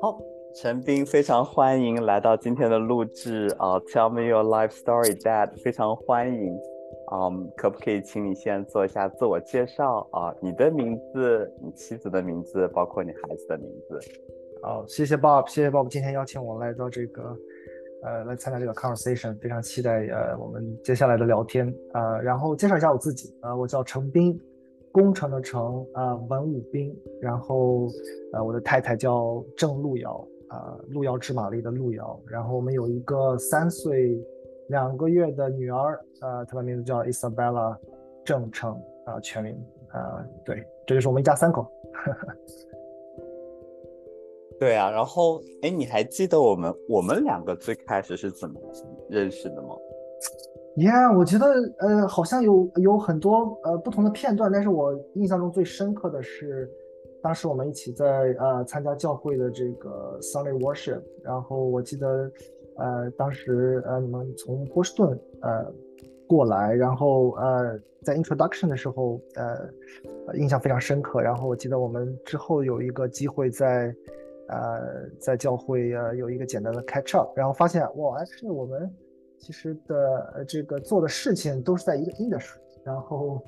好，陈斌，非常欢迎来到今天的录制啊！Tell me your life story, Dad，非常欢迎。嗯，可不可以请你先做一下自我介绍啊？你的名字、你妻子的名字，包括你孩子的名字。好，谢谢 Bob，谢谢 Bob 今天邀请我来到这个，呃，来参加这个 conversation，非常期待呃我们接下来的聊天啊。然后介绍一下我自己啊，我叫程斌。工程的程啊，文武兵，然后呃，我的太太叫郑路遥啊，路遥知马力的路遥，然后我们有一个三岁两个月的女儿，呃，她的名字叫 Isabella 郑成啊，全名啊，对，这就是我们一家三口。对啊，然后哎，你还记得我们我们两个最开始是怎么认识的吗？Yeah，我觉得呃好像有有很多呃不同的片段，但是我印象中最深刻的是，当时我们一起在呃参加教会的这个 Sunday worship，然后我记得呃当时呃你们从波士顿呃过来，然后呃在 introduction 的时候呃印象非常深刻，然后我记得我们之后有一个机会在呃在教会呃有一个简单的 catch up，然后发现哇，哎是我们。其实的这个做的事情都是在一个 industry，然后，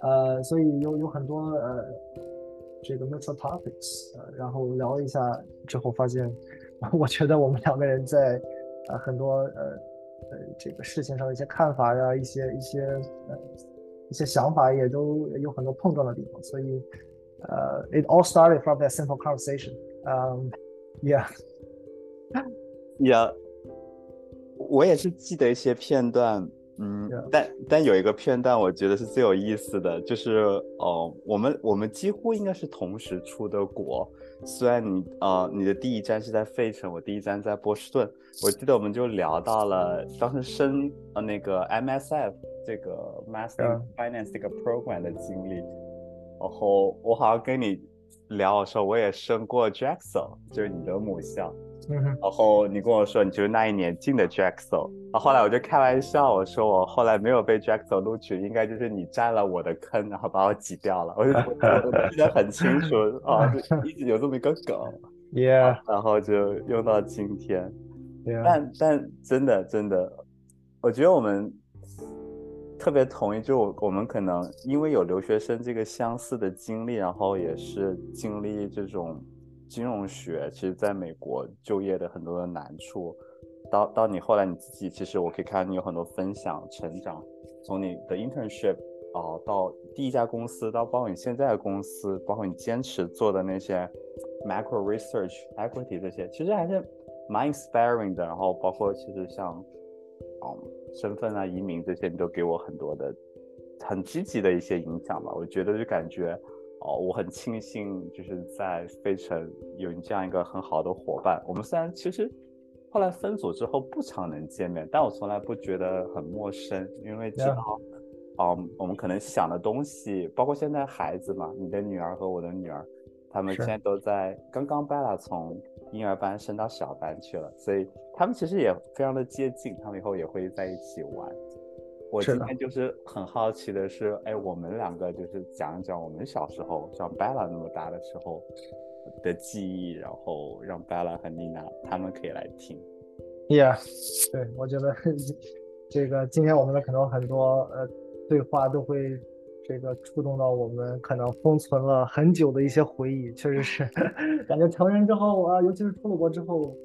呃，所以有有很多呃这个 mutual topics，呃，然后聊一下之后发现，我觉得我们两个人在呃很多呃呃这个事情上的一些看法呀，一些一些呃一些想法也都有很多碰撞的地方，所以呃，it all started from that simple conversation，嗯，yeah，yeah。我也是记得一些片段，嗯，但但有一个片段我觉得是最有意思的，就是哦，我们我们几乎应该是同时出的国，虽然你呃你的第一站是在费城，我第一站在波士顿，我记得我们就聊到了当时升呃那个 MSF 这个 Master Finance 这个 program 的经历，然后我好像跟你聊的时候，我也升过 Jackson，就是你的母校。然后你跟我说，你就是那一年进的 Jackson。然后后来我就开玩笑，我说我后来没有被 Jackson 录取，应该就是你占了我的坑，然后把我挤掉了。我就记得很清楚啊，就一直有这么一个梗。Yeah。然后就用到今天。但但真的真的，我觉得我们特别同意，就我我们可能因为有留学生这个相似的经历，然后也是经历这种。金融学其实在美国就业的很多的难处，到到你后来你自己，其实我可以看到你有很多分享成长，从你的 internship 啊到第一家公司，到包括你现在的公司，包括你坚持做的那些 macro research equity 这些，其实还是蛮 inspiring 的。然后包括其实像嗯身份啊移民这些，你都给我很多的很积极的一些影响吧。我觉得就感觉。哦，我很庆幸，就是在费城有你这样一个很好的伙伴。我们虽然其实后来分组之后不常能见面，但我从来不觉得很陌生，因为知道，嗯，我们可能想的东西，包括现在孩子嘛，你的女儿和我的女儿，他们现在都在刚刚 Bella 从婴儿班升到小班去了，所以他们其实也非常的接近，他们以后也会在一起玩。我今天就是很好奇的是，哎，我们两个就是讲一讲我们小时候像 Bella 那么大的时候的记忆，然后让 Bella 和 Nina 他们可以来听。Yeah，对，我觉得 这个今天我们的可能很多呃对话都会这个触动到我们可能封存了很久的一些回忆，确实是 感觉成人之后啊，尤其是出了国之后。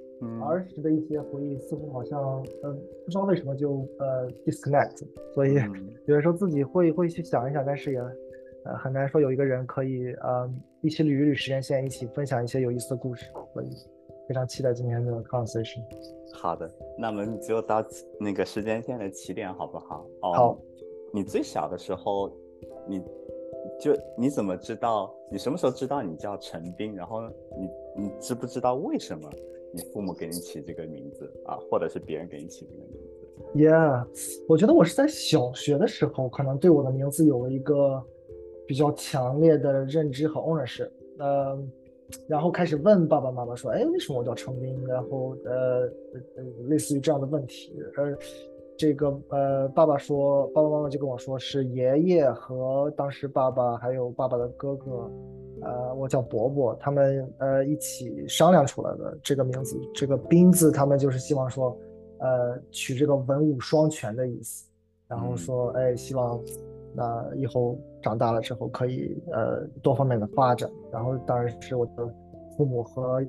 儿时的一些回忆似乎好像，嗯，不知道为什么就呃 disconnect，所以 有的时候自己会会去想一想，但是也呃很难说有一个人可以呃一起捋一捋时间线，一起分享一些有意思的故事，所以非常期待今天的 conversation。好的，那我们就到那个时间线的起点好不好？好。你最小的时候，你就你怎么知道？你什么时候知道你叫陈斌？然后你你知不知道为什么？你父母给你起这个名字啊，或者是别人给你起这个名字？Yeah，我觉得我是在小学的时候，可能对我的名字有了一个比较强烈的认知和 ownership。呃，然后开始问爸爸妈妈说：“哎，为什么我叫程斌？”然后呃呃，类似于这样的问题。呃，这个呃，爸爸说，爸爸妈妈就跟我说是爷爷和当时爸爸还有爸爸的哥哥，呃，我叫伯伯，他们呃一起商量出来的这个名字，这个斌字，他们就是希望说，呃，取这个文武双全的意思，然后说，哎，希望那以后长大了之后可以呃多方面的发展，然后当然是我的父母和。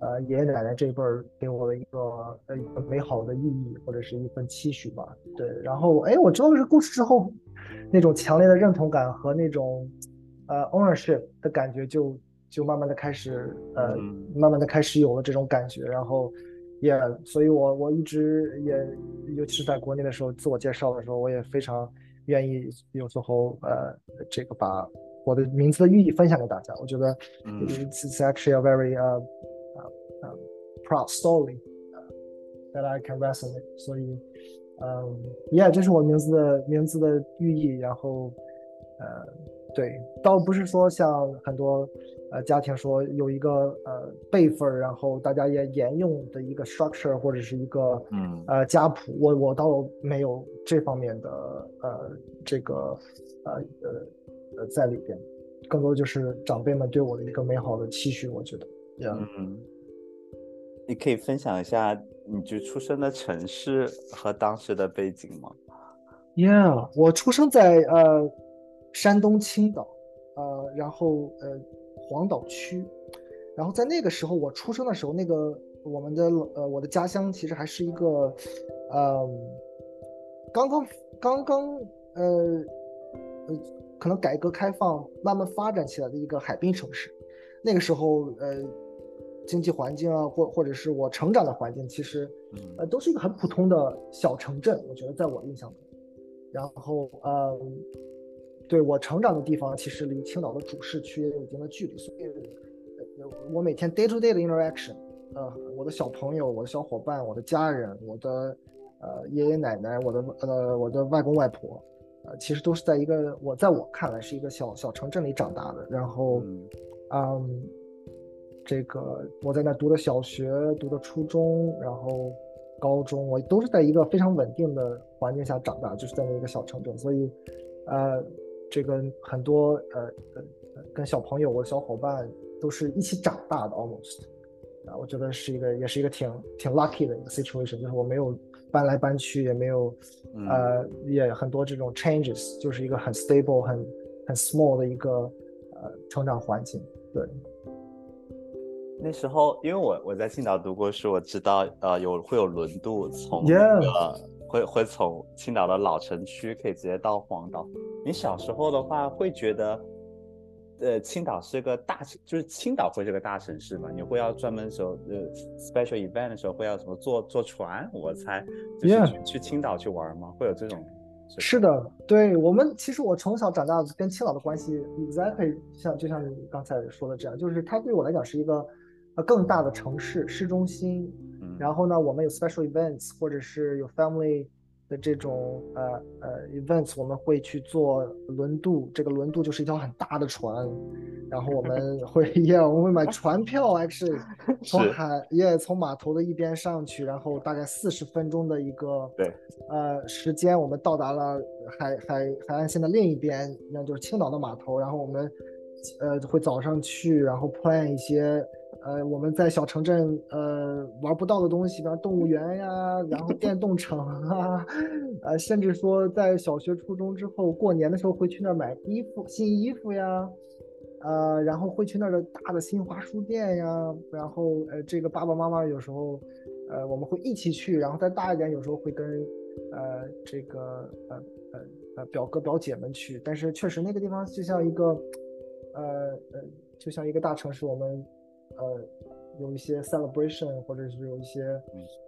呃，爷爷奶奶这一辈儿给我的一个呃一个美好的意义或者是一份期许吧。对，然后哎，我知道这个故事之后，那种强烈的认同感和那种呃 ownership 的感觉就就慢慢的开始呃慢慢的开始有了这种感觉。然后也，所以我我一直也尤其是在国内的时候，自我介绍的时候，我也非常愿意有时候呃这个把我的名字的寓意分享给大家。我觉得 it's actually a very 呃。proud story that I can resonate，所以，嗯，Yeah，这是我名字的名字的寓意。然后，呃，对，倒不是说像很多呃家庭说有一个呃辈分，然后大家也沿用的一个 structure 或者是一个嗯呃家谱。我我倒没有这方面的呃这个呃呃呃在里边，更多就是长辈们对我的一个美好的期许。我觉得，Yeah。你可以分享一下你就出生的城市和当时的背景吗？Yeah，我出生在呃山东青岛，呃，然后呃黄岛区，然后在那个时候我出生的时候，那个我们的呃我的家乡其实还是一个呃刚刚刚刚呃呃可能改革开放慢慢发展起来的一个海滨城市，那个时候呃。经济环境啊，或或者是我成长的环境，其实，呃，都是一个很普通的小城镇。我觉得在我印象中，然后，呃，对我成长的地方，其实离青岛的主市区也有一定的距离，所以，呃，我每天 day to day 的 interaction，呃，我的小朋友、我的小伙伴、我的家人、我的呃爷爷奶奶、我的呃我的外公外婆，呃，其实都是在一个我在我看来是一个小小城镇里长大的。然后，嗯。这个我在那读的小学，读的初中，然后高中，我都是在一个非常稳定的环境下长大，就是在那一个小城镇，所以，呃，这个很多呃呃跟小朋友、我的小伙伴都是一起长大的，almost，啊，我觉得是一个也是一个挺挺 lucky 的一个 situation，就是我没有搬来搬去，也没有，呃，也很多这种 changes，就是一个很 stable、很很 small 的一个呃成长环境，对。那时候，因为我我在青岛读过书，我知道呃有会有轮渡从呃会会从青岛的老城区可以直接到黄岛。你小时候的话会觉得，呃青岛是个大城，就是青岛会是个大城市嘛？你会要专门时候呃 special event 的时候会要什么坐坐船？我猜就是去去青岛去玩吗？会有这种？是的，对我们其实我从小长大跟青岛的关系 exactly 像就像你刚才说的这样，就是它对我来讲是一个呃。更大的城市市中心，然后呢，我们有 special events，或者是有 family 的这种呃呃 events，我们会去做轮渡。这个轮渡就是一条很大的船，然后我们 会耶，我们会买船票，actually 从海耶从码头的一边上去，然后大概四十分钟的一个对呃时间，我们到达了海海海岸线的另一边，那就是青岛的码头。然后我们呃会早上去，然后 plan 一些。呃，我们在小城镇，呃，玩不到的东西，比方动物园呀，然后电动城啊，呃，甚至说在小学、初中之后，过年的时候会去那儿买衣服、新衣服呀，呃，然后会去那儿的大的新华书店呀，然后呃，这个爸爸妈妈有时候，呃，我们会一起去，然后再大一点，有时候会跟，呃，这个呃呃呃表哥表姐们去，但是确实那个地方就像一个，呃呃，就像一个大城市，我们。呃，有一些 celebration 或者是有一些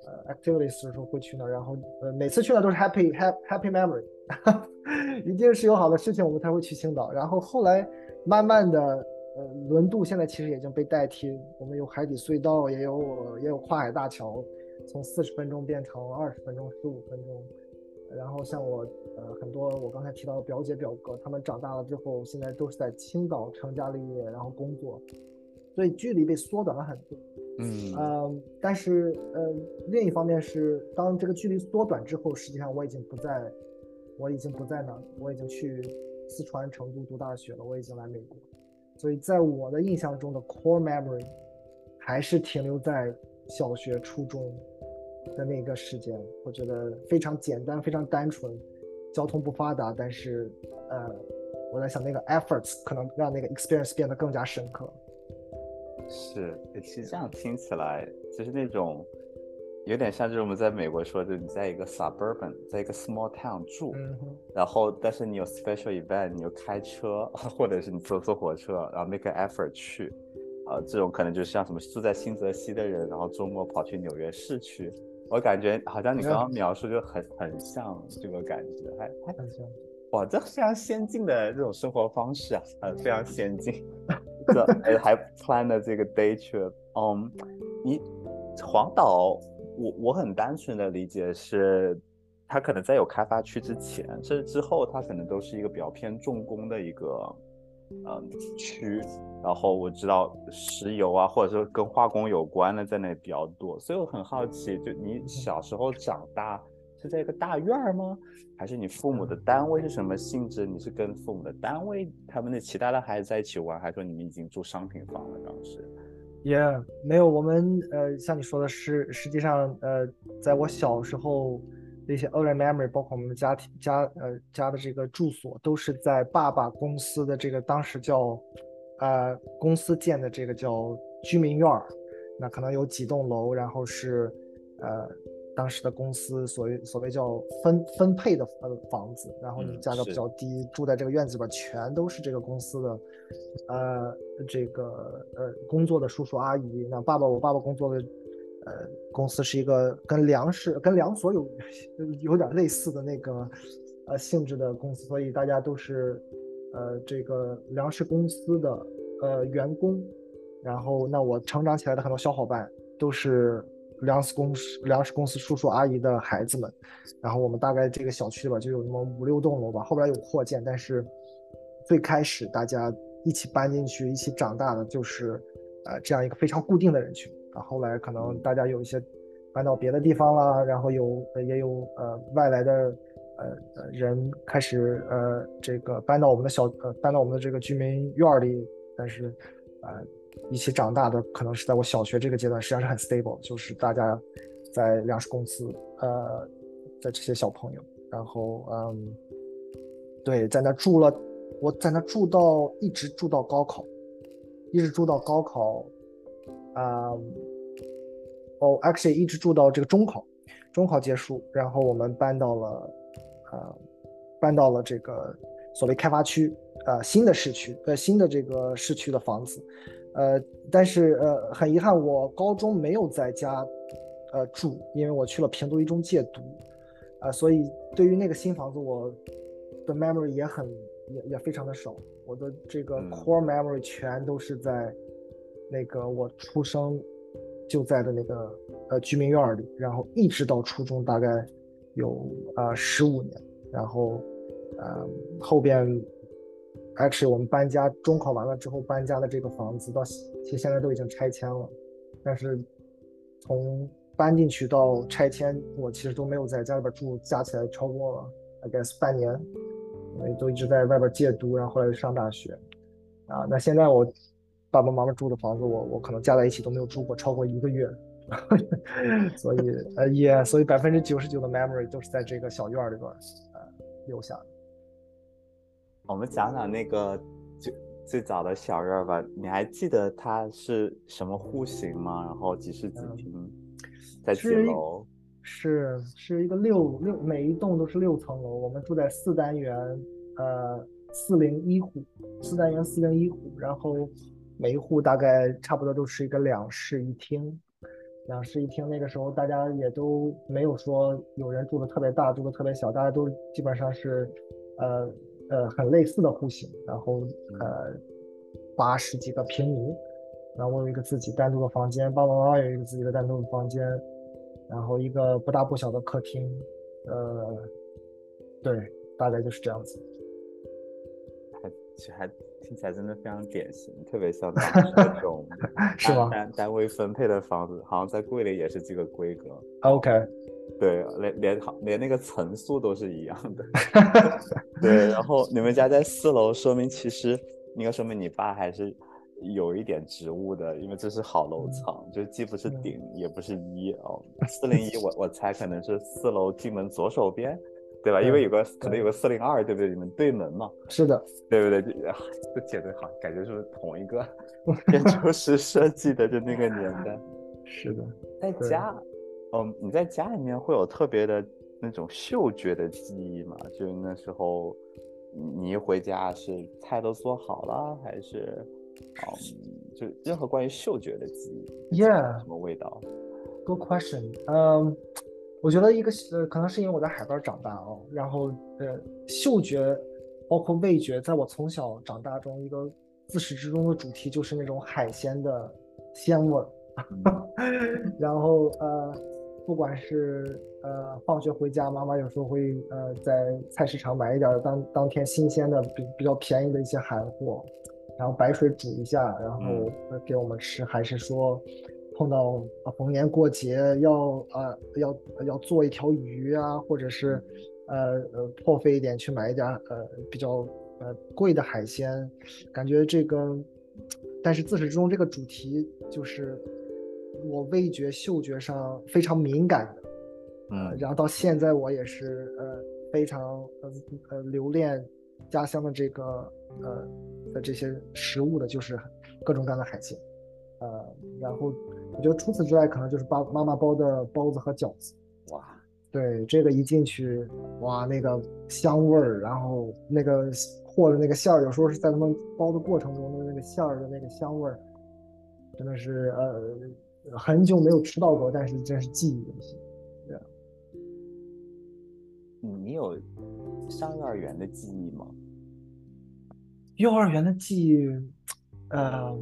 呃 activities 的时候会去那儿，然后呃每次去那都是 happy happy happy memory，一定是有好的事情我们才会去青岛。然后后来慢慢的呃轮渡现在其实已经被代替，我们有海底隧道，也有也有跨海大桥，从四十分钟变成二十分钟、十五分钟。然后像我呃很多我刚才提到的表姐表哥，他们长大了之后现在都是在青岛成家立业，然后工作。所以距离被缩短了很多。嗯嗯，但是呃，另一方面是，当这个距离缩短之后，实际上我已经不在，我已经不在那，我已经去四川成都读大学了，我已经来美国，所以在我的印象中的 core memory 还是停留在小学、初中的那个时间，我觉得非常简单，非常单纯，交通不发达，但是呃，我在想那个 efforts 可能让那个 experience 变得更加深刻。是，其实这样听起来，就是那种有点像，就是我们在美国说，就你在一个 suburban，在一个 small town 住，然后但是你有 special event，你又开车，或者是你坐坐火车，然后 make an effort 去，呃，这种可能就像什么住在新泽西的人，然后周末跑去纽约市区，我感觉好像你刚刚描述就很很像这个感觉，还还很像，哇，这非常先进的这种生活方式啊，呃，非常先进。这还 plan 的这个 day trip，嗯，你黄岛，我我很单纯的理解是，它可能在有开发区之前，甚至之后，它可能都是一个比较偏重工的一个嗯区，然后我知道石油啊，或者说跟化工有关的在那里比较多，所以我很好奇，就你小时候长大。是在一个大院儿吗？还是你父母的单位是什么性质？你是跟父母的单位他们的其他的孩子在一起玩，还是说你们已经住商品房了？当时，Yeah，没有，我们呃，像你说的是，实际上呃，在我小时候那些 early memory，包括我们的家庭家呃家的这个住所，都是在爸爸公司的这个当时叫呃公司建的这个叫居民院儿，那可能有几栋楼，然后是呃。当时的公司所谓所谓叫分分配的呃房子，然后你价格比较低，住在这个院子里边全都是这个公司的，呃，这个呃工作的叔叔阿姨。那爸爸我爸爸工作的呃公司是一个跟粮食跟粮所有有点类似的那个呃性质的公司，所以大家都是呃这个粮食公司的呃员工。然后那我成长起来的很多小伙伴都是。粮食公司、粮食公司叔叔阿姨的孩子们，然后我们大概这个小区里边就有那么五六栋楼吧，后边有扩建，但是最开始大家一起搬进去、一起长大的就是呃这样一个非常固定的人群啊。后来可能大家有一些搬到别的地方了，然后有也有呃外来的呃人开始呃这个搬到我们的小呃搬到我们的这个居民院里，但是啊。一起长大的可能是在我小学这个阶段，实际上是很 stable，就是大家在粮食公司，呃，在这些小朋友，然后嗯，对，在那住了，我在那住到一直住到高考，一直住到高考，啊，哦，actually 一直住到这个中考，中考结束，然后我们搬到了，呃，搬到了这个所谓开发区，呃，新的市区，呃，新的这个市区的房子。呃，但是呃，很遗憾，我高中没有在家，呃住，因为我去了平度一中借读，啊，所以对于那个新房子，我的 memory 也很也也非常的少，我的这个 core memory 全都是在那个我出生就在的那个呃居民院里，然后一直到初中大概有呃十五年，然后呃后边。Actually 我们搬家，中考完了之后搬家的这个房子，到其实现在都已经拆迁了。但是从搬进去到拆迁，我其实都没有在家里边住，加起来超过了 I guess 半年，因为都一直在外边借读，然后后来上大学。啊，那现在我爸爸妈妈住的房子，我我可能加在一起都没有住过超过一个月，所以呃也，所以百分之九十九的 memory 都是在这个小院里边呃留下的。我们讲讲那个最最早的小院吧，你还记得它是什么户型吗？然后几室几厅，在几楼？是是一个六六，每一栋都是六层楼。我们住在四单元，呃，四零一户，四单元四零一户。然后每一户大概差不多都是一个两室一厅，两室一厅。那个时候大家也都没有说有人住的特别大，住的特别小，大家都基本上是，呃。呃，很类似的户型，然后呃，八十几个平米，然后我有一个自己单独的房间，爸爸妈妈有一个自己的单独的房间，然后一个不大不小的客厅，呃，对，大概就是这样子。还其实还听起来真的非常典型，特别像 那种是吗？单单位分配的房子，好像在桂林也是这个规格。OK，对，连连好连那个层数都是一样的。对，然后你们家在四楼，说明其实应该说明你爸还是有一点职务的，因为这是好楼层，就既不是顶也不是一哦。四零一，我我猜可能是四楼进门左手边。对吧？因为有个可能有个四零二，对不对？你们对门嘛？是的，对不对？这 简直好，感觉是同一个建筑师设计的，就那个年代。是的，在家，嗯，你在家里面会有特别的那种嗅觉的记忆吗？就是那时候，你一回家是菜都做好了，还是，嗯，就任何关于嗅觉的记忆？Yeah，什么味道？Good question，嗯。我觉得一个呃，可能是因为我在海边长大哦，然后呃，嗅觉包括味觉，在我从小长大中一个自始至终的主题就是那种海鲜的鲜味儿。然后呃，不管是呃放学回家，妈妈有时候会呃在菜市场买一点当当天新鲜的比比较便宜的一些海货，然后白水煮一下，然后给我们吃，还是说。碰到啊逢年过节要呃要要做一条鱼啊，或者是呃呃破费一点去买一点呃比较呃贵的海鲜，感觉这个，但是自始至终这个主题就是我味觉嗅觉上非常敏感的，嗯，然后到现在我也是呃非常呃呃留恋家乡的这个呃的这些食物的，就是各种各样的海鲜。呃，然后我觉得除此之外，可能就是爸妈妈包的包子和饺子。哇，对，这个一进去，哇，那个香味儿，然后那个和的那个馅儿，有时候是在他们包的过程中的那个馅儿的那个香味儿，真的是呃很久没有吃到过，但是真是记忆犹新。对啊，你有上幼儿园的记忆吗？幼儿园的记忆，呃。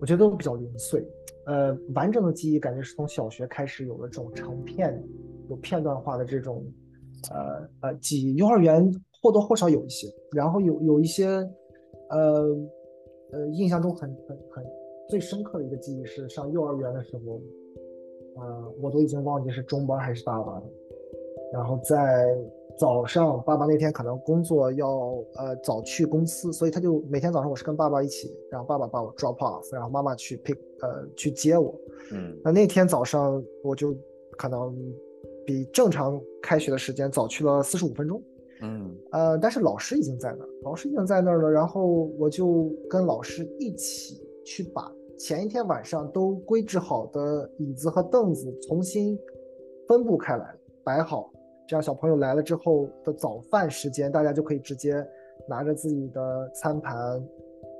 我觉得都比较零碎，呃，完整的记忆感觉是从小学开始有了这种成片、有片段化的这种，呃呃记忆。幼儿园或多或少有一些，然后有有一些，呃呃，印象中很很很最深刻的一个记忆是上幼儿园的时候，呃，我都已经忘记是中班还是大班了，然后在。早上，爸爸那天可能工作要呃早去公司，所以他就每天早上我是跟爸爸一起，然后爸爸把我 drop off，然后妈妈去 pick 呃去接我。嗯，那那天早上我就可能比正常开学的时间早去了四十五分钟。嗯，呃，但是老师已经在那儿，老师已经在那儿了，然后我就跟老师一起去把前一天晚上都规制好的椅子和凳子重新分布开来，摆好。这样小朋友来了之后的早饭时间，大家就可以直接拿着自己的餐盘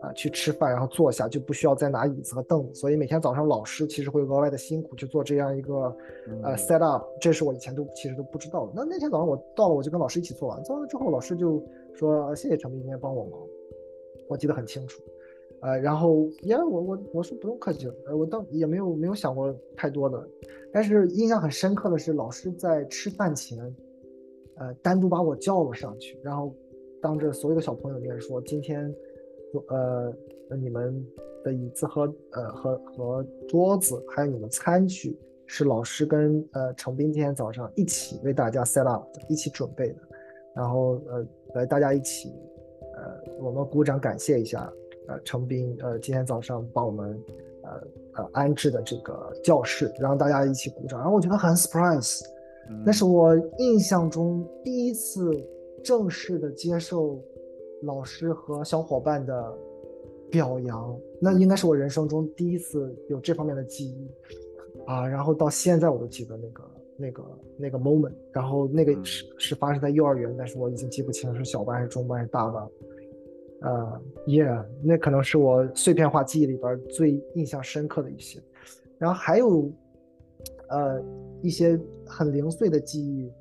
啊去吃饭，然后坐下，就不需要再拿椅子和凳子。所以每天早上老师其实会额外的辛苦去做这样一个呃 set up，这是我以前都其实都不知道的。那那天早上我到了，我就跟老师一起做完，做完了之后老师就说谢谢陈斌今天帮我忙，我记得很清楚。呃，然后呀，我我我说不用客气，呃，我倒也没有没有想过太多的，但是印象很深刻的是，老师在吃饭前，呃，单独把我叫了上去，然后当着所有的小朋友面说，今天，呃，你们的椅子和呃和和桌子，还有你们餐具，是老师跟呃程斌今天早上一起为大家 set up，一起准备的，然后呃来大家一起，呃，我们鼓掌感谢一下。呃，程斌，呃，今天早上帮我们，呃呃安置的这个教室，让大家一起鼓掌，然后我觉得很 surprise，那是我印象中第一次正式的接受老师和小伙伴的表扬，那应该是我人生中第一次有这方面的记忆，啊，然后到现在我都记得那个那个那个 moment，然后那个是是发生在幼儿园，但是我已经记不清是小班还是中班还是大班。呃，Yeah，那可能是我碎片化记忆里边最印象深刻的一些，然后还有，呃，一些很零碎的记忆，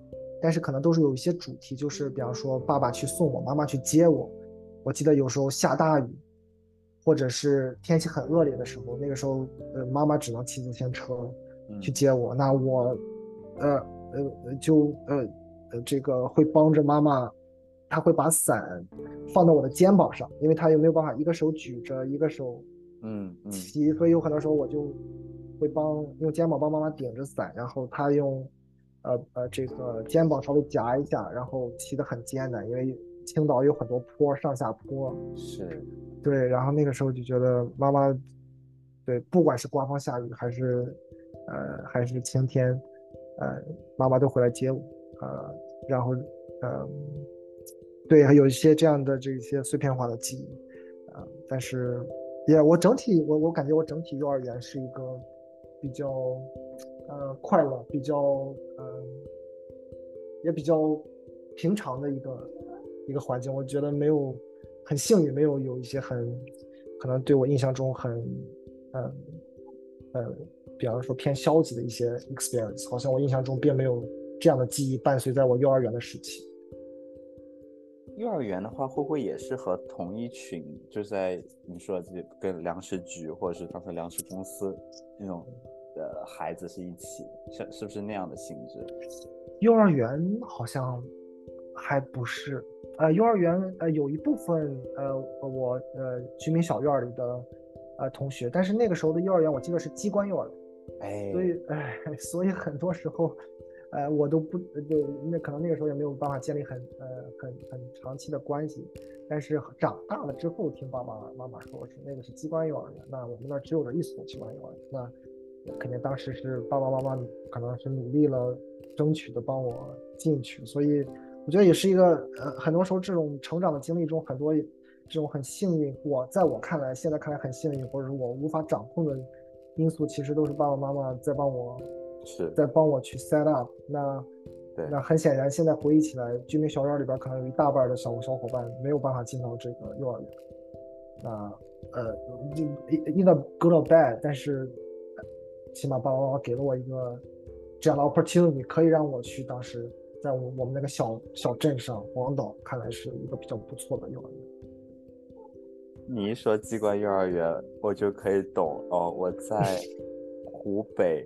但是可能都是有一些主题，就是比方说爸爸去送我，妈妈去接我。我记得有时候下大雨，或者是天气很恶劣的时候，那个时候，呃，妈妈只能骑自行车去接我，那我，呃呃就呃呃这个会帮着妈妈。他会把伞放到我的肩膀上，因为他又没有办法一个手举着，一个手嗯骑，所以有很多时候我就会帮用肩膀帮妈妈顶着伞，然后他用呃呃这个肩膀稍微夹一下，然后骑得很艰难，因为青岛有很多坡，上下坡。是，对，然后那个时候就觉得妈妈，对，不管是刮风下雨还是呃还是晴天，呃，妈妈都回来接我，呃，然后呃。对，还有一些这样的这些碎片化的记忆，啊，但是，也我整体我我感觉我整体幼儿园是一个比较，呃，快乐，比较，嗯，也比较平常的一个一个环境。我觉得没有很幸运，没有有一些很可能对我印象中很，嗯，呃，比方说偏消极的一些 experience，好像我印象中并没有这样的记忆伴随在我幼儿园的时期。幼儿园的话，会不会也是和同一群，就在你说这跟粮食局或者是当时粮食公司那种的孩子是一起，是是不是那样的性质？幼儿园好像还不是，呃，幼儿园呃有一部分呃我呃居民小院里的呃同学，但是那个时候的幼儿园我记得是机关幼儿园，哎，所以哎，所以很多时候。呃，我都不就那可能那个时候也没有办法建立很呃很很长期的关系，但是长大了之后听爸爸妈妈说是那个是机关幼儿园，那我们那只有这一所机关幼儿园，那肯定当时是爸爸妈妈可能是努力了争取的帮我进去，所以我觉得也是一个呃很多时候这种成长的经历中很多这种很幸运，我在我看来现在看来很幸运或者是我无法掌控的因素，其实都是爸爸妈妈在帮我。是在帮我去 set up，那，对，那很显然，现在回忆起来，居民小院里边可能有一大半的小小伙伴没有办法进到这个幼儿园，那，呃，一一个 good or bad，但是起码爸爸妈妈给了我一个这样的 opportunity，可以让我去当时在我我们那个小小镇上黄岛，看来是一个比较不错的幼儿园。你一说机关幼儿园，我就可以懂哦，我在湖北。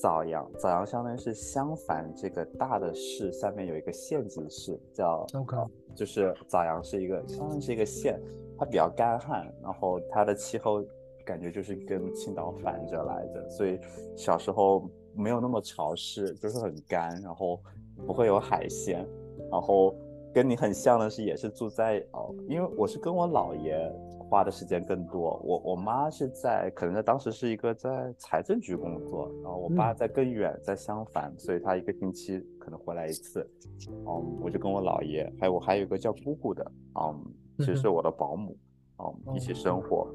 枣阳，枣阳相当于是襄樊这个大的市下面有一个县级市，叫，就是枣阳是一个相当于是一个县，它比较干旱，然后它的气候感觉就是跟青岛反着来的，所以小时候没有那么潮湿，就是很干，然后不会有海鲜，然后跟你很像的是也是住在哦，因为我是跟我姥爷。花的时间更多。我我妈是在，可能在当时是一个在财政局工作，然后我爸在更远，在襄樊，所以他一个星期可能回来一次。嗯，我就跟我姥爷，还有我还有一个叫姑姑的，嗯，其实是我的保姆，嗯，一起生活。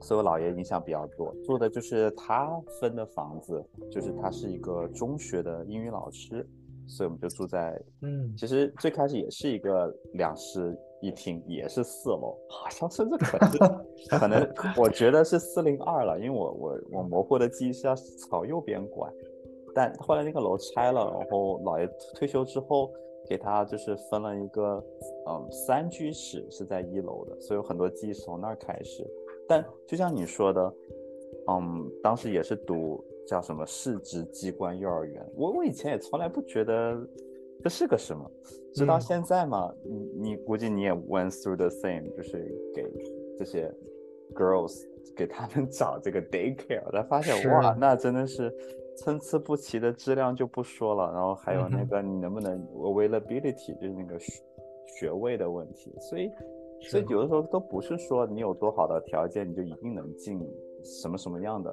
所以我姥爷影响比较多，住的就是他分的房子，就是他是一个中学的英语老师，所以我们就住在，嗯，其实最开始也是一个两室。一听也是四楼，好像甚至可能可能，我觉得是四零二了，因为我我我模糊的记忆是要朝右边拐，但后来那个楼拆了，然后姥爷退休之后给他就是分了一个嗯三居室是在一楼的，所以有很多记忆是从那儿开始。但就像你说的，嗯，当时也是读叫什么市直机关幼儿园，我我以前也从来不觉得。这是个什么？直到现在嘛，你你估计你也 went through the same，就是给这些 girls 给他们 找这个 daycare，才发现哇，那真的是参差不齐的质量就不说了，然后还有那个你能不能 availability，就是那个学位的问题，所以所以有的时候都不是说你有多好的条件你就一定能进什么什么样的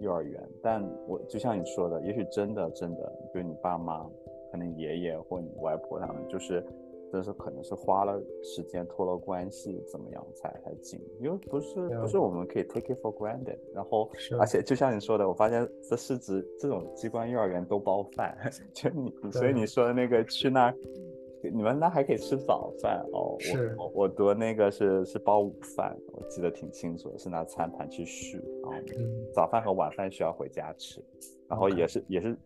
幼儿园，但我就像你说的，也许真的真的，比如你爸妈。可能爷爷或你外婆他们就是，就是可能是花了时间托了关系怎么样才才进，因为不是不是我们可以 take it for granted。然后而且就像你说的，我发现这市值这种机关幼儿园都包饭，就你所以你说的那个去那儿，你们那还可以吃早饭哦。是，我我读那个是是包午饭，我记得挺清楚的，是拿餐盘去续啊。早饭和晚饭需要回家吃，然后也是也是。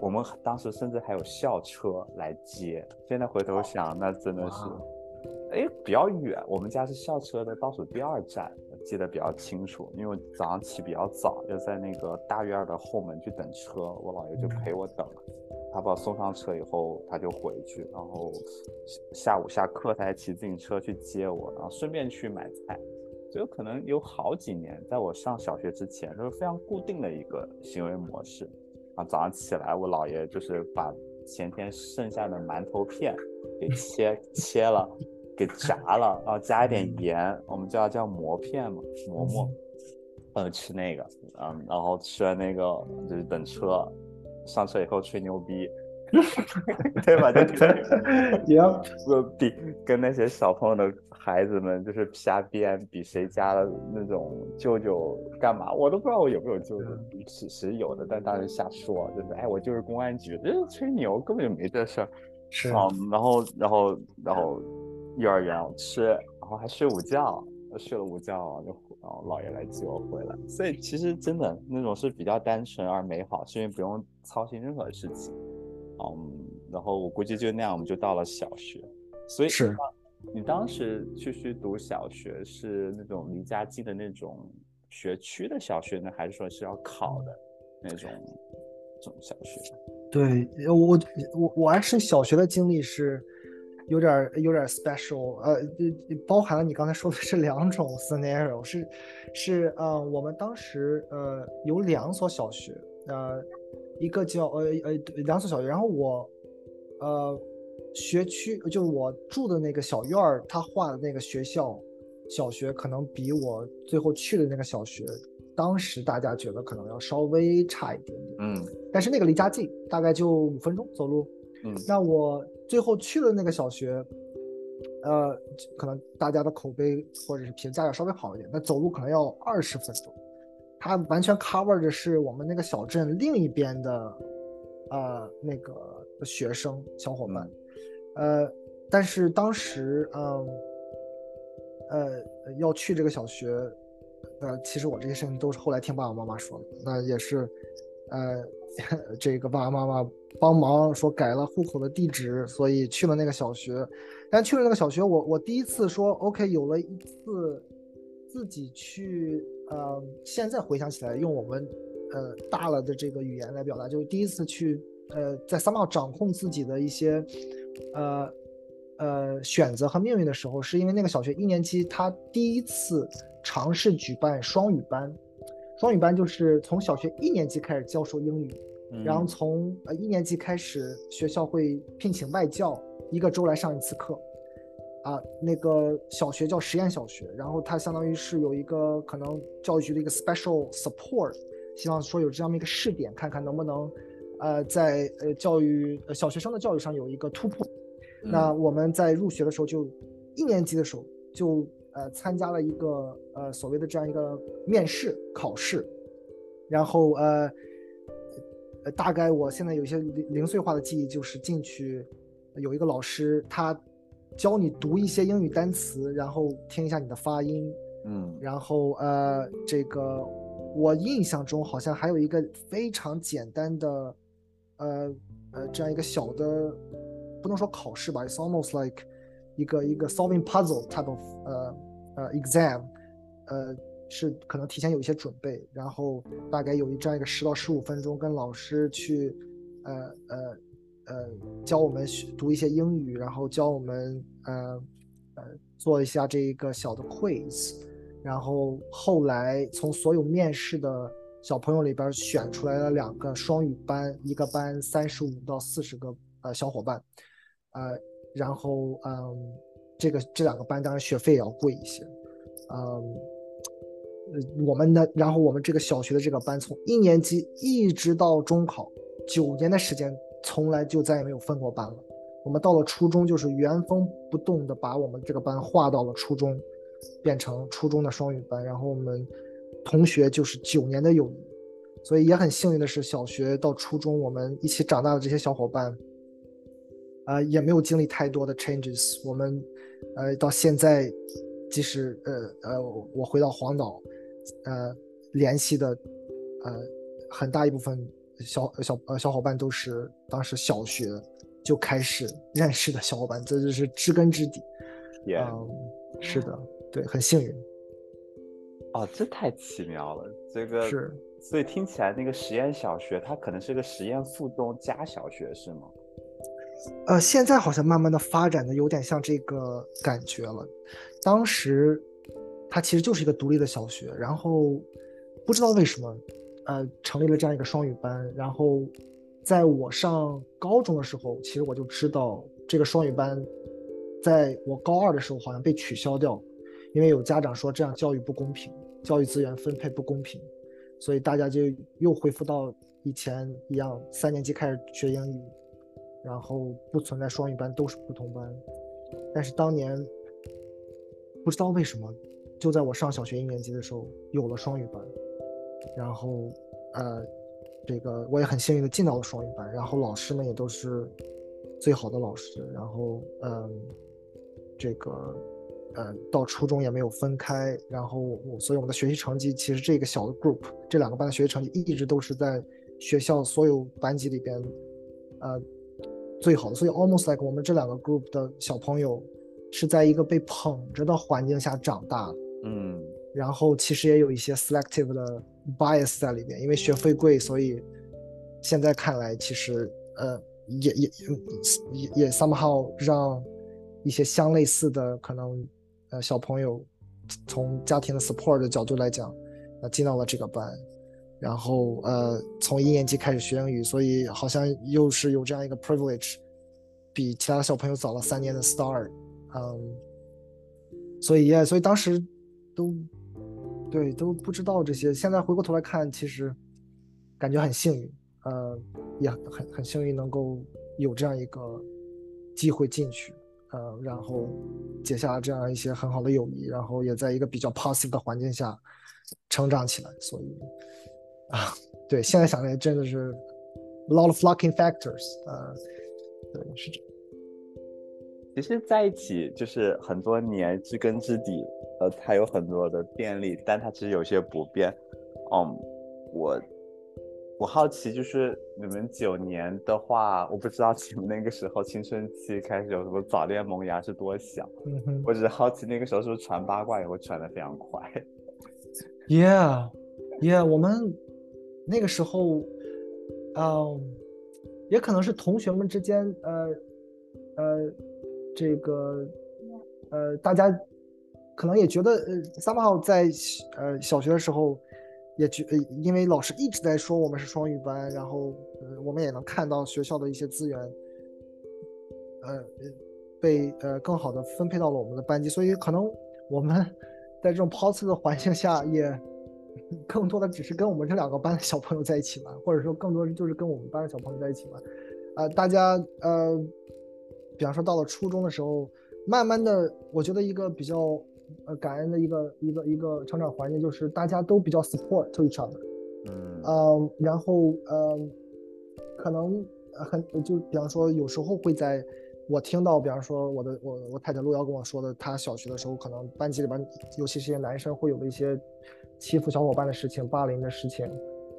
我们当时甚至还有校车来接，现在回头想，那真的是，哎，比较远。我们家是校车的倒数第二站，记得比较清楚，因为早上起比较早，要在那个大院的后门去等车，我姥爷就陪我等。他把我送上车以后，他就回去，然后下午下课他还骑自行车去接我，然后顺便去买菜。就可能有好几年，在我上小学之前，都是非常固定的一个行为模式。啊，早上起来，我姥爷就是把前天剩下的馒头片给切切了，给炸了，然后加一点盐，我们叫叫馍片嘛，馍馍，嗯，吃那个，嗯，然后吃完那个就是等车，上车以后吹牛逼。对吧？就也要 比跟那些小朋友的孩子们就是瞎编，比谁家的那种舅舅干嘛？我都不知道我有没有舅舅，其实有的，但当时瞎说，就是哎，我就是公安局，这吹牛，根本就没这事儿。是啊，然后然后然后幼儿园吃，然后还睡午觉，睡了午觉就然后姥爷来接我回来。所以其实真的那种是比较单纯而美好，是因为不用操心任何事情。嗯，然后我估计就那样，我们就到了小学。所以是，你当时去去读小学是那种离家近的那种学区的小学呢，还是说是要考的那种这种小学？对我我我还是小学的经历是有点有点 special，呃，包含了你刚才说的这两种 scenario，是是呃，我们当时呃有两所小学，呃。一个叫呃呃两所小学，然后我，呃，学区就是我住的那个小院儿，他画的那个学校小学，可能比我最后去的那个小学，当时大家觉得可能要稍微差一点点，嗯，但是那个离家近，大概就五分钟走路，嗯，那我最后去的那个小学，呃，可能大家的口碑或者是评价要稍微好一点，那走路可能要二十分钟。它完全 cover 的是我们那个小镇另一边的，呃，那个学生小伙伴，呃，但是当时，嗯，呃，要去这个小学，呃，其实我这些事情都是后来听爸爸妈妈说的，那也是，呃，这个爸爸妈妈帮忙说改了户口的地址，所以去了那个小学，但去了那个小学，我我第一次说 OK，有了一次自己去。呃，现在回想起来，用我们呃大了的这个语言来表达，就是第一次去呃在三茂掌控自己的一些呃呃选择和命运的时候，是因为那个小学一年级他第一次尝试举办双语班，双语班就是从小学一年级开始教授英语，然后从呃一年级开始学校会聘请外教一个周来上一次课。啊，那个小学叫实验小学，然后它相当于是有一个可能教育局的一个 special support，希望说有这样的一个试点，看看能不能，呃，在呃教育呃小学生的教育上有一个突破。那我们在入学的时候就一年级的时候就呃参加了一个呃所谓的这样一个面试考试，然后呃呃大概我现在有些零零碎化的记忆，就是进去有一个老师他。教你读一些英语单词，然后听一下你的发音，嗯，然后呃，这个我印象中好像还有一个非常简单的，呃呃，这样一个小的，不能说考试吧，it's almost like 一个一个 solving puzzle type of 呃呃 exam，呃是可能提前有一些准备，然后大概有一这样一个十到十五分钟，跟老师去，呃呃。呃，教我们读一些英语，然后教我们呃呃做一下这一个小的 quiz，然后后来从所有面试的小朋友里边选出来了两个双语班，一个班三十五到四十个呃小伙伴，呃，然后嗯，这个这两个班当然学费也要贵一些，嗯，我们的然后我们这个小学的这个班从一年级一直到中考九年的时间。从来就再也没有分过班了。我们到了初中，就是原封不动的把我们这个班划到了初中，变成初中的双语班。然后我们同学就是九年的友谊，所以也很幸运的是，小学到初中我们一起长大的这些小伙伴，啊，也没有经历太多的 changes。我们呃到现在，即使呃呃我回到黄岛，呃联系的呃很大一部分。小小呃小伙伴都是当时小学就开始 认识的小伙伴，这就是知根知底。嗯，是的，对，很幸运。哦，这太奇妙了，这个是，所以听起来那个实验小学它可能是个实验附中加小学是吗？呃，现在好像慢慢的发展的有点像这个感觉了。当时它其实就是一个独立的小学，然后不知道为什么，呃，成立了这样一个双语班。然后在我上高中的时候，其实我就知道这个双语班，在我高二的时候好像被取消掉，因为有家长说这样教育不公平，教育资源分配不公平，所以大家就又恢复到以前一样，三年级开始学英语。然后不存在双语班，都是普通班。但是当年不知道为什么，就在我上小学一年级的时候有了双语班。然后，呃，这个我也很幸运的进到了双语班。然后老师们也都是最好的老师。然后，嗯，这个，呃，到初中也没有分开。然后，我所以我们的学习成绩其实这个小的 group 这两个班的学习成绩一直都是在学校所有班级里边，呃。最好的，所以 almost like 我们这两个 group 的小朋友是在一个被捧着的环境下长大，嗯，然后其实也有一些 selective 的 bias 在里边，因为学费贵，所以现在看来其实呃也也也也 somehow 让一些相类似的可能呃小朋友从家庭的 support 的角度来讲，呃进到了这个班。然后呃，从一年级开始学英语，所以好像又是有这样一个 privilege，比其他小朋友早了三年的 star，嗯，所以也所以当时都对都不知道这些，现在回过头来看，其实感觉很幸运，呃，也很很幸运能够有这样一个机会进去，呃，然后结下这样一些很好的友谊，然后也在一个比较 positive 的环境下成长起来，所以。啊，对，现在想来真的是 a lot of lucky factors，呃，对，是这。其实在一起就是很多年，知根知底，呃，它有很多的便利，但它其实有些不便。嗯，我我好奇，就是你们九年的话，我不知道你们那个时候青春期开始有什么早恋萌芽是多小？嗯，我只是好奇那个时候是不是传八卦也会传的非常快？Yeah，Yeah，我们。那个时候，嗯，也可能是同学们之间，呃，呃，这个，呃，大家可能也觉得，呃，三八号在呃小学的时候，也觉，因为老师一直在说我们是双语班，然后，呃，我们也能看到学校的一些资源，呃，被呃更好的分配到了我们的班级，所以可能我们 在这种抛弃的环境下也。更多的只是跟我们这两个班的小朋友在一起玩，或者说更多的就是跟我们班的小朋友在一起玩。呃，大家呃，比方说到了初中的时候，慢慢的，我觉得一个比较呃感恩的一个一个一个成长环境就是大家都比较 support to each other。嗯。呃，然后呃，可能很就比方说有时候会在我听到，比方说我的我我太太陆瑶跟我说的，她小学的时候可能班级里边，尤其是些男生会有的一些。欺负小伙伴的事情、霸凌的事情，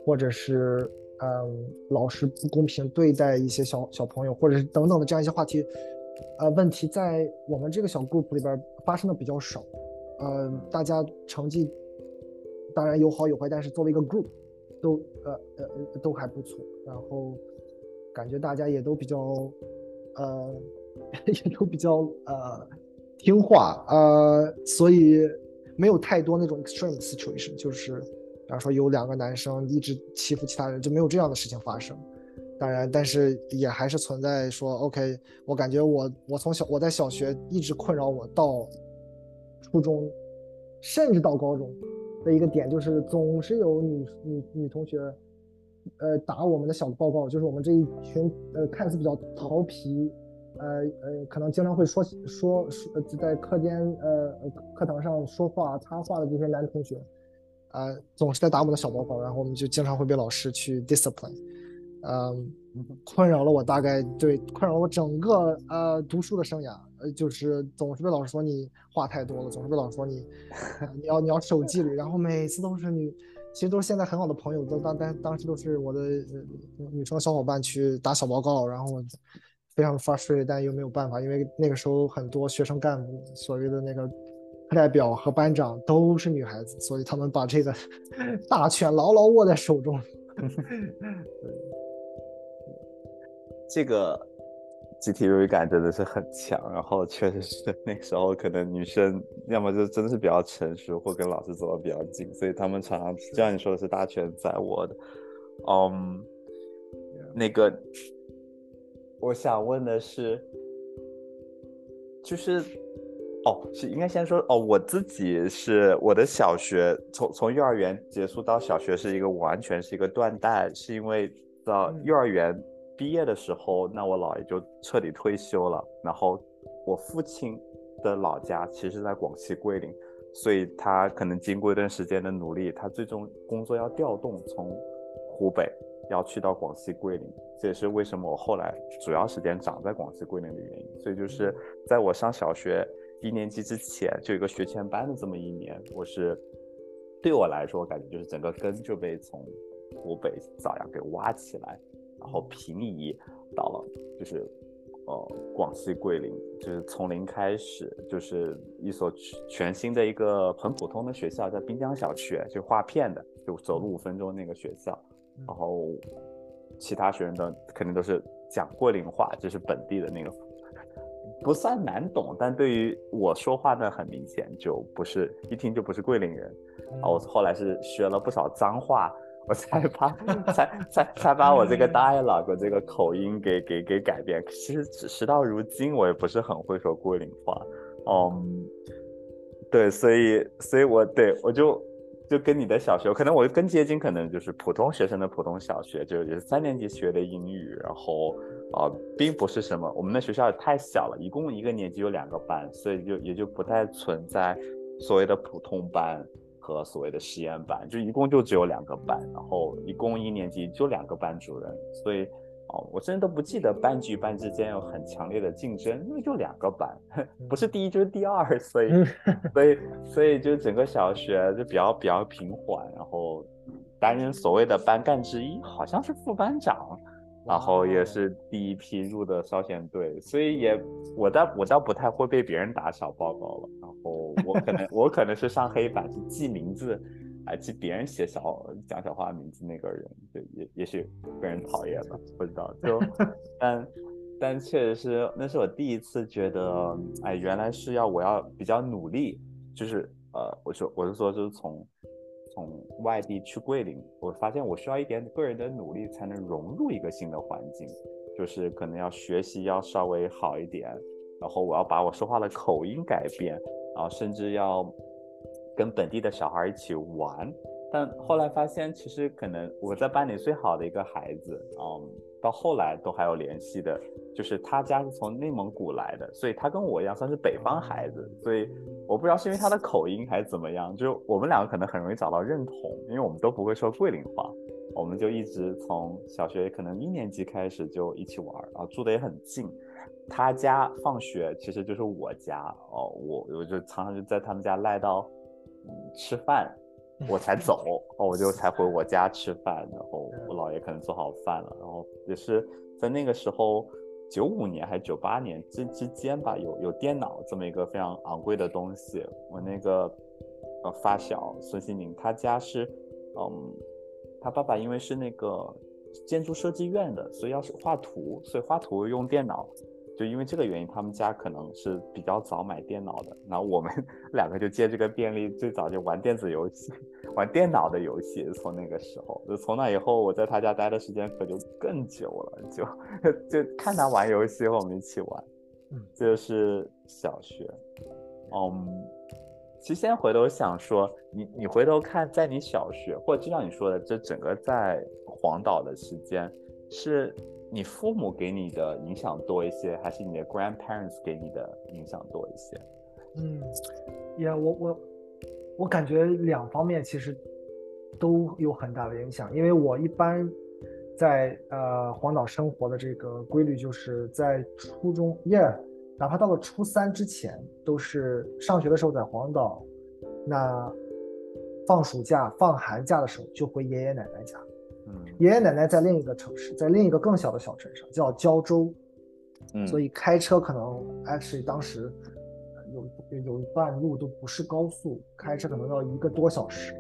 或者是嗯老师不公平对待一些小小朋友，或者是等等的这样一些话题，呃，问题在我们这个小 group 里边发生的比较少，嗯，大家成绩当然有好有坏，但是作为一个 group，都呃呃都还不错，然后感觉大家也都比较呃 也都比较呃听话，呃，所以。没有太多那种 extreme situation，就是，比方说有两个男生一直欺负其他人，就没有这样的事情发生。当然，但是也还是存在说，OK，我感觉我我从小我在小学一直困扰我到初中，甚至到高中的一个点，就是总是有女女女同学，呃，打我们的小报告，就是我们这一群呃看似比较调皮。呃呃，可能经常会说说说在课间呃课堂上说话插话的这些男同学，啊，总是在打我们的小报告，然后我们就经常会被老师去 discipline，嗯，困扰了我大概对困扰了我整个呃读书的生涯，呃，就是总是被老师说你话太多了，总是被老师说你你要你要守纪律，然后每次都是女，其实都是现在很好的朋友，都当当当时都是我的呃女生小伙伴去打小报告，然后。非常 frustrated，但又没有办法，因为那个时候很多学生干部，所谓的那个课代表和班长都是女孩子，所以他们把这个 大权牢牢握在手中。这个集体荣誉感真的是很强，然后确实是那时候可能女生要么就真的是比较成熟，或跟老师走的比较近，所以他们常常就像你说的是大权在握的。嗯，那个我想问的是，就是。哦，是应该先说哦，我自己是我的小学从从幼儿园结束到小学是一个完全是一个断代，是因为到幼儿园毕业的时候，那我姥爷就彻底退休了，然后我父亲的老家其实在广西桂林，所以他可能经过一段时间的努力，他最终工作要调动从湖北要去到广西桂林，这也是为什么我后来主要时间长在广西桂林的原因，所以就是在我上小学。一年级之前就有个学前班的这么一年，我是对我来说，我感觉就是整个根就被从湖北枣阳给挖起来，然后平移到了就是呃广西桂林，就是从零开始，就是一所全新的一个很普通的学校，叫滨江小学，就划片的，就走路五分钟那个学校，然后其他学生的肯定都是讲桂林话，就是本地的那个。不算难懂，但对于我说话呢，很明显就不是一听就不是桂林人。啊，我后来是学了不少脏话，我才把 才才才把我这个 dialogue 这个口音给给给改变。其实时到如今，我也不是很会说桂林话。嗯，对，所以所以我对我就就跟你的小学，可能我更接近，可能就是普通学生的普通小学，就是三年级学的英语，然后。啊，并不是什么，我们的学校也太小了，一共一个年级有两个班，所以就也就不太存在所谓的普通班和所谓的实验班，就一共就只有两个班，然后一共一年级就两个班主任，所以哦，我甚至都不记得班级与班之间有很强烈的竞争，因为就两个班，不是第一就是第二，所以所以所以就整个小学就比较比较平缓，然后担任所谓的班干之一，好像是副班长。然后也是第一批入的少先队，所以也我倒我倒不太会被别人打小报告了。然后我可能我可能是上黑板去记名字，哎记别人写小讲小话名字那个人，就也也许被人讨厌吧，不知道。就 但但确实是那是我第一次觉得，哎原来是要我要比较努力，就是呃我说我是说就是从。从外地去桂林，我发现我需要一点个人的努力才能融入一个新的环境，就是可能要学习要稍微好一点，然后我要把我说话的口音改变，然后甚至要跟本地的小孩一起玩。但后来发现，其实可能我在班里最好的一个孩子，嗯，到后来都还有联系的，就是他家是从内蒙古来的，所以他跟我一样算是北方孩子，所以。我不知道是因为他的口音还是怎么样，就是我们两个可能很容易找到认同，因为我们都不会说桂林话，我们就一直从小学可能一年级开始就一起玩，然后住的也很近。他家放学其实就是我家哦，我我就常常就在他们家赖到吃饭，我才走哦，我就才回我家吃饭，然后我姥爷可能做好饭了，然后也是在那个时候。九五年还是九八年之之间吧，有有电脑这么一个非常昂贵的东西。我那个呃发小孙兴民，他家是嗯，他爸爸因为是那个建筑设计院的，所以要是画图，所以画图用电脑。就因为这个原因，他们家可能是比较早买电脑的。然后我们 两个就借这个便利，最早就玩电子游戏，玩电脑的游戏。从那个时候，就从那以后，我在他家待的时间可就更久了，就 就看他玩游戏和我们一起玩。嗯，这就是小学。嗯，其实先回头想说，你你回头看，在你小学，或者就像你说的，这整个在黄岛的时间是。你父母给你的影响多一些，还是你的 grandparents 给你的影响多一些？嗯，也我我我感觉两方面其实都有很大的影响，因为我一般在呃黄岛生活的这个规律就是在初中耶，哪怕到了初三之前，都是上学的时候在黄岛，那放暑假、放寒假的时候就回爷爷奶奶家。爷爷奶奶在另一个城市，在另一个更小的小镇上，叫胶州。嗯，所以开车可能，actually 当时有有一半路都不是高速，开车可能要一个多小时，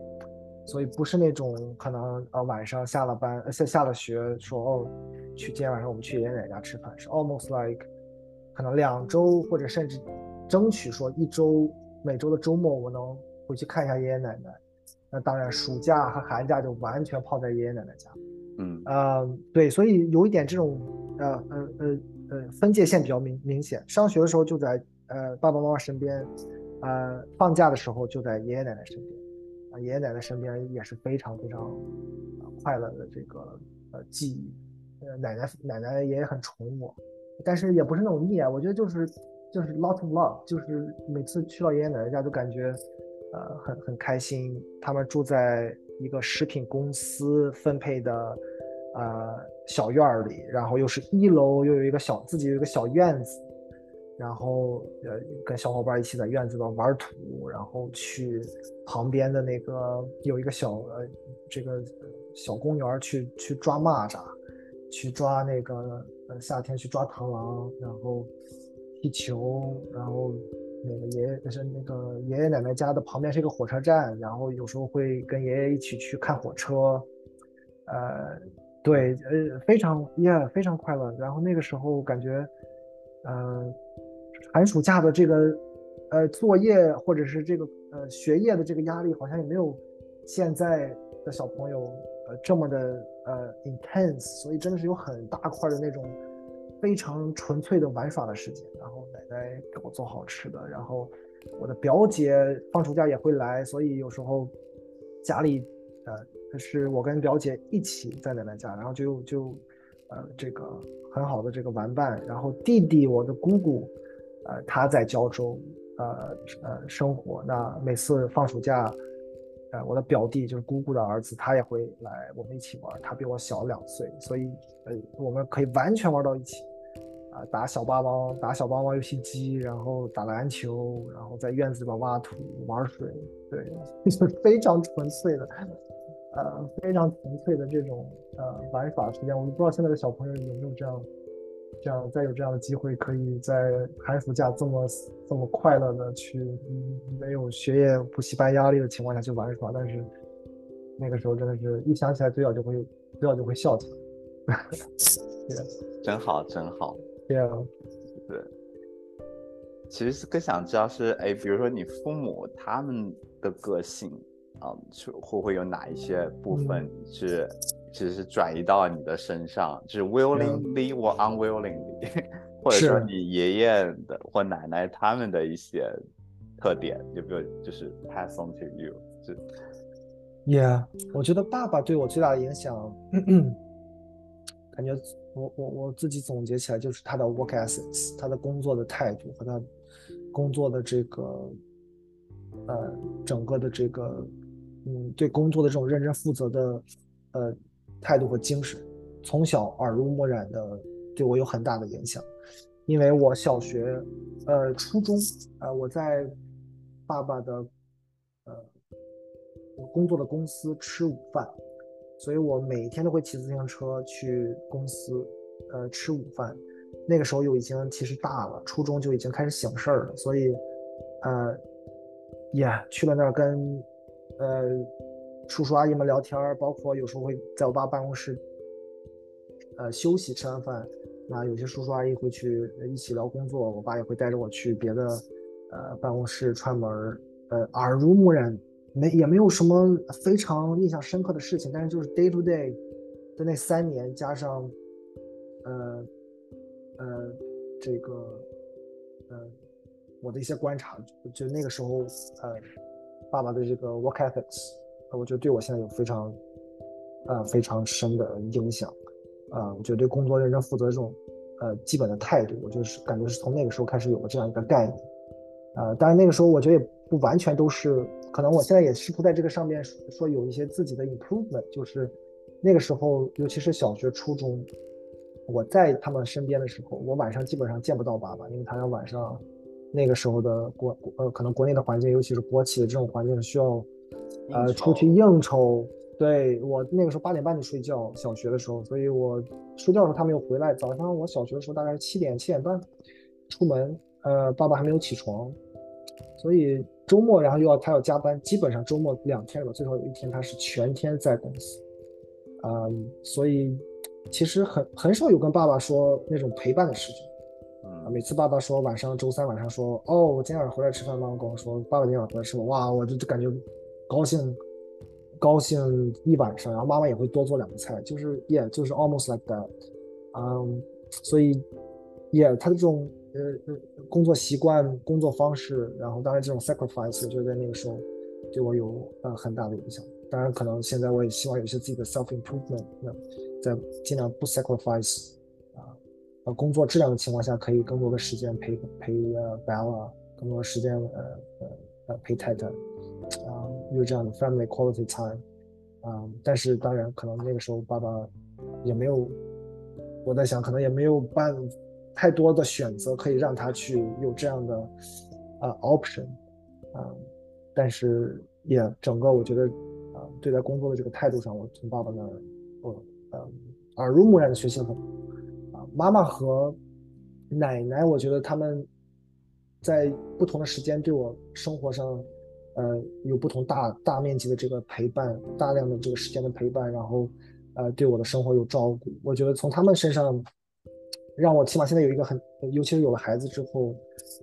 所以不是那种可能呃晚上下了班下下了学说哦去今天晚上我们去爷爷奶奶家吃饭，是 almost like 可能两周或者甚至争取说一周每周的周末我能回去看一下爷爷奶奶。那当然暑假和寒假就完全泡在爷爷奶奶家。嗯呃对，所以有一点这种呃呃呃呃分界线比较明明显。上学的时候就在呃爸爸妈妈身边，呃放假的时候就在爷爷奶奶身边，啊爷爷奶奶身边也是非常非常快乐的这个呃记忆。呃奶奶奶奶也很宠我，但是也不是那种溺爱，我觉得就是就是 lot of love，就是每次去到爷爷奶奶家就感觉呃很很开心。他们住在一个食品公司分配的。呃，小院儿里，然后又是一楼，又有一个小自己有一个小院子，然后呃跟小伙伴一起在院子里玩土，然后去旁边的那个有一个小呃这个小公园去去抓蚂蚱，去抓那个呃夏天去抓螳螂，然后踢球，然后那个爷爷是那个爷爷奶奶家的旁边是一个火车站，然后有时候会跟爷爷一起去看火车，呃。对，呃，非常也非常快乐。然后那个时候感觉，呃，寒暑假的这个，呃，作业或者是这个呃学业的这个压力，好像也没有现在的小朋友呃这么的呃 intense。所以真的是有很大块的那种非常纯粹的玩耍的时间。然后奶奶给我做好吃的，然后我的表姐放暑假也会来，所以有时候家里呃。是我跟表姐一起在奶奶家，然后就就，呃，这个很好的这个玩伴。然后弟弟，我的姑姑，呃，他在胶州，呃呃生活。那每次放暑假，呃，我的表弟就是姑姑的儿子，他也会来我们一起玩。他比我小两岁，所以呃，我们可以完全玩到一起，打小霸王，打小霸王游戏机，然后打篮球，然后在院子里边挖土、玩水，对，就是 非常纯粹的。呃，非常纯粹的这种呃玩耍时间，我不知道现在的小朋友有没有这样，这样再有这样的机会，可以在寒暑假这么这么快乐的去，没有学业补习班压力的情况下去玩耍。但是那个时候真的是一想起来嘴角就会嘴角就会笑起来。真好，真好。对啊，对。其实是更想知道是，哎，比如说你父母他们的个性。嗯，是会不会有哪一些部分是其实是转移到你的身上，就是 willingly 或 unwillingly，或者说你爷爷的或奶奶他们的一些特点，有没有就是 pass on to you，就，Yeah，我觉得爸爸对我最大的影响，感觉我我我自己总结起来就是他的 work ethics，他的工作的态度和他工作的这个呃整个的这个。嗯，对工作的这种认真负责的，呃，态度和精神，从小耳濡目染的，对我有很大的影响。因为我小学，呃，初中，呃，我在爸爸的，呃，工作的公司吃午饭，所以我每天都会骑自行车去公司，呃，吃午饭。那个时候又已经其实大了，初中就已经开始醒事儿了，所以，呃，也去了那儿跟。呃，叔叔阿姨们聊天儿，包括有时候会在我爸办公室，呃，休息吃完饭，那有些叔叔阿姨会去一起聊工作，我爸也会带着我去别的呃办公室串门儿，呃，耳濡目染，没也没有什么非常印象深刻的事情，但是就是 day to day 的那三年，加上呃呃这个呃我的一些观察，就那个时候呃。爸爸的这个 work ethics，我觉得对我现在有非常，呃，非常深的影响。啊，我觉得对工作认真负责这种，呃，基本的态度，我就是感觉是从那个时候开始有了这样一个概念。啊，当然那个时候我觉得也不完全都是，可能我现在也试图在这个上面说有一些自己的 improvement，就是那个时候，尤其是小学、初中，我在他们身边的时候，我晚上基本上见不到爸爸，因为他要晚上。那个时候的国呃，可能国内的环境，尤其是国企的这种环境，需要呃出去应酬。对我那个时候八点半就睡觉，小学的时候，所以我睡觉的时候他没有回来。早上我小学的时候大概是七点七点半出门，呃，爸爸还没有起床，所以周末然后又要他要加班，基本上周末两天了，最后有一天他是全天在公司，嗯，所以其实很很少有跟爸爸说那种陪伴的事情，嗯，每次爸爸说晚上周三晚上说哦我今天晚上回来吃饭，妈妈跟我说爸爸今天晚上回来吃饭，哇，我就就感觉高兴高兴一晚上，然后妈妈也会多做两个菜，就是 yeah 就是 almost like that，嗯，所以 yeah 他的这种。呃呃，工作习惯、工作方式，然后当然这种 sacrifice，我觉得在那个时候对我有呃很大的影响。当然，可能现在我也希望有一些自己的 self improvement，那在尽量不 sacrifice 啊呃工作质量的情况下，可以更多的时间陪陪呃 Bella，更多的时间呃呃呃陪太太啊，有这样的 family quality time 啊。但是当然，可能那个时候爸爸也没有，我在想，可能也没有办法。太多的选择可以让他去有这样的啊 option 啊，但是也整个我觉得啊对待工作的这个态度上，我从爸爸那儿我呃耳濡目染的学习很多啊。妈妈和奶奶，我觉得他们在不同的时间对我生活上呃有不同大大面积的这个陪伴，大量的这个时间的陪伴，然后呃对我的生活有照顾。我觉得从他们身上。让我起码现在有一个很，尤其是有了孩子之后，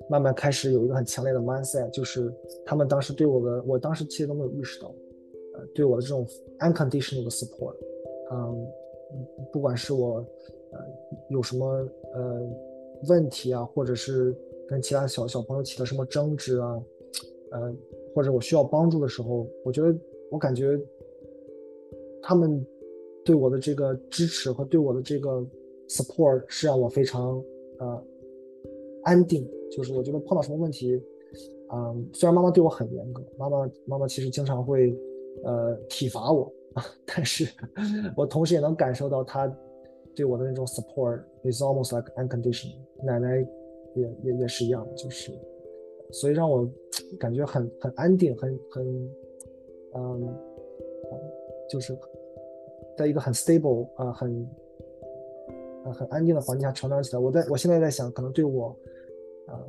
慢慢开始有一个很强烈的 mindset，就是他们当时对我的，我当时其实都没有意识到，呃，对我的这种 unconditional 的 support，嗯，不管是我，呃，有什么呃问题啊，或者是跟其他小小朋友起了什么争执啊，呃，或者我需要帮助的时候，我觉得我感觉他们对我的这个支持和对我的这个。Support 是让我非常呃安定，就是我觉得碰到什么问题，嗯，虽然妈妈对我很严格，妈妈妈妈其实经常会呃体罚我，但是我同时也能感受到她对我的那种 support is almost like unconditional。奶奶也也也是一样的，就是所以让我感觉很很安定，很很嗯，就是在一个很 stable 啊很。很安静的环境下成长起来，我在我现在在想，可能对我，啊，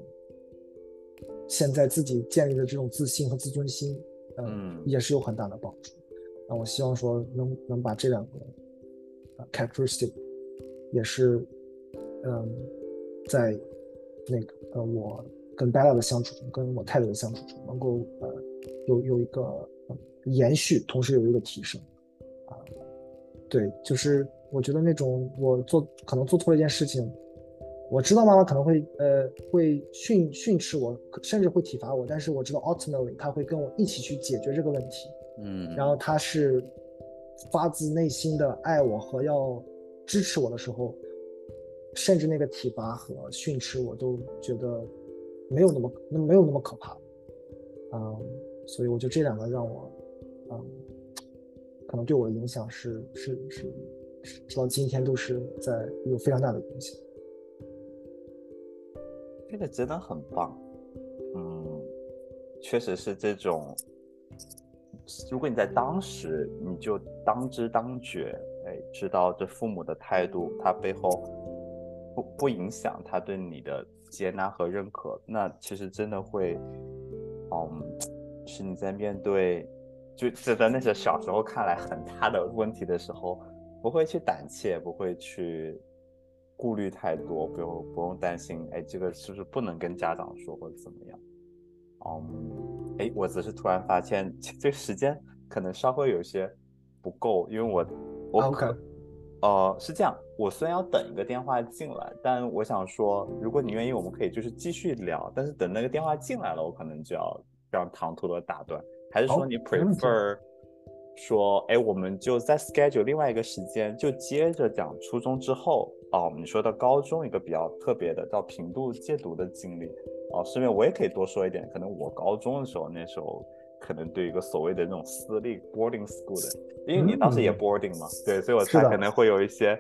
现在自己建立的这种自信和自尊心，嗯，也是有很大的帮助。那我希望说能能把这两个啊 characteristic，也是，嗯，在那个呃我跟 Bella 的相处中，跟我太太的相处中，能够呃有有一个延续，同时有一个提升，啊，对，就是。我觉得那种我做可能做错了一件事情，我知道妈妈可能会呃会训训斥我，甚至会体罚我，但是我知道 ultimately 他会跟我一起去解决这个问题，嗯，然后他是发自内心的爱我和要支持我的时候，甚至那个体罚和训斥我都觉得没有那么那没有那么可怕，嗯，所以我觉得这两个让我嗯可能对我的影响是是是。直到今天都是在有非常大的影响。这个真的很棒，嗯，确实是这种。如果你在当时你就当知当觉，哎，知道这父母的态度，他背后不不影响他对你的接纳和认可，那其实真的会，嗯，是你在面对就就在那些小时候看来很大的问题的时候。不会去胆怯，不会去顾虑太多，不用不用担心，哎，这个是不是不能跟家长说或者怎么样？嗯，哎，我只是突然发现这时间可能稍微有些不够，因为我我可呃是这样，我虽然要等一个电话进来，但我想说，如果你愿意，我们可以就是继续聊，但是等那个电话进来了，我可能就要让唐突的打断，还是说你 prefer？说，哎，我们就在 schedule 另外一个时间，就接着讲初中之后哦。你说到高中一个比较特别的叫平度戒毒的经历哦，顺便我也可以多说一点，可能我高中的时候，那时候可能对一个所谓的那种私立 boarding school 的，因为你当时也 boarding 嘛，对，所以我猜可能会有一些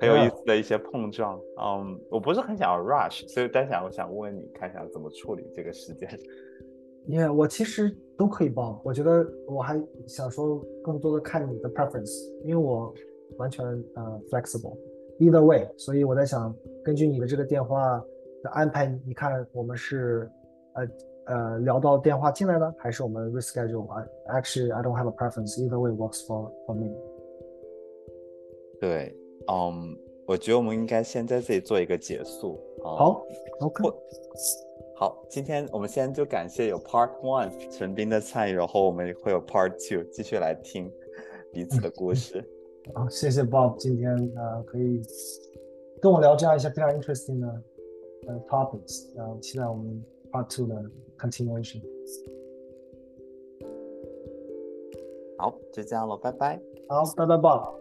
很有意思的一些碰撞。嗯，我不是很想要 rush，所以单想我想问问你，看一下怎么处理这个时间。因为我其实都可以报，我觉得我还想说更多的看你的 preference，因为我完全呃 flexible，either way，所以我在想根据你的这个电话的安排，你看我们是呃呃聊到电话进来呢，还是我们 reschedule？Actually, I don't have a preference. Either way works for for me. 对，嗯，我觉得我们应该先在这里做一个结束。好，OK。好，今天我们先就感谢有 Part One 陈斌的参与，然后我们会有 Part Two 继续来听彼此的故事。好，谢谢 Bob，今天呃可以跟我聊这样一些非常 interesting 的呃 topics，然后期待我们 Part Two 的 continuation。好，就这样了，拜拜。好，拜拜，Bob。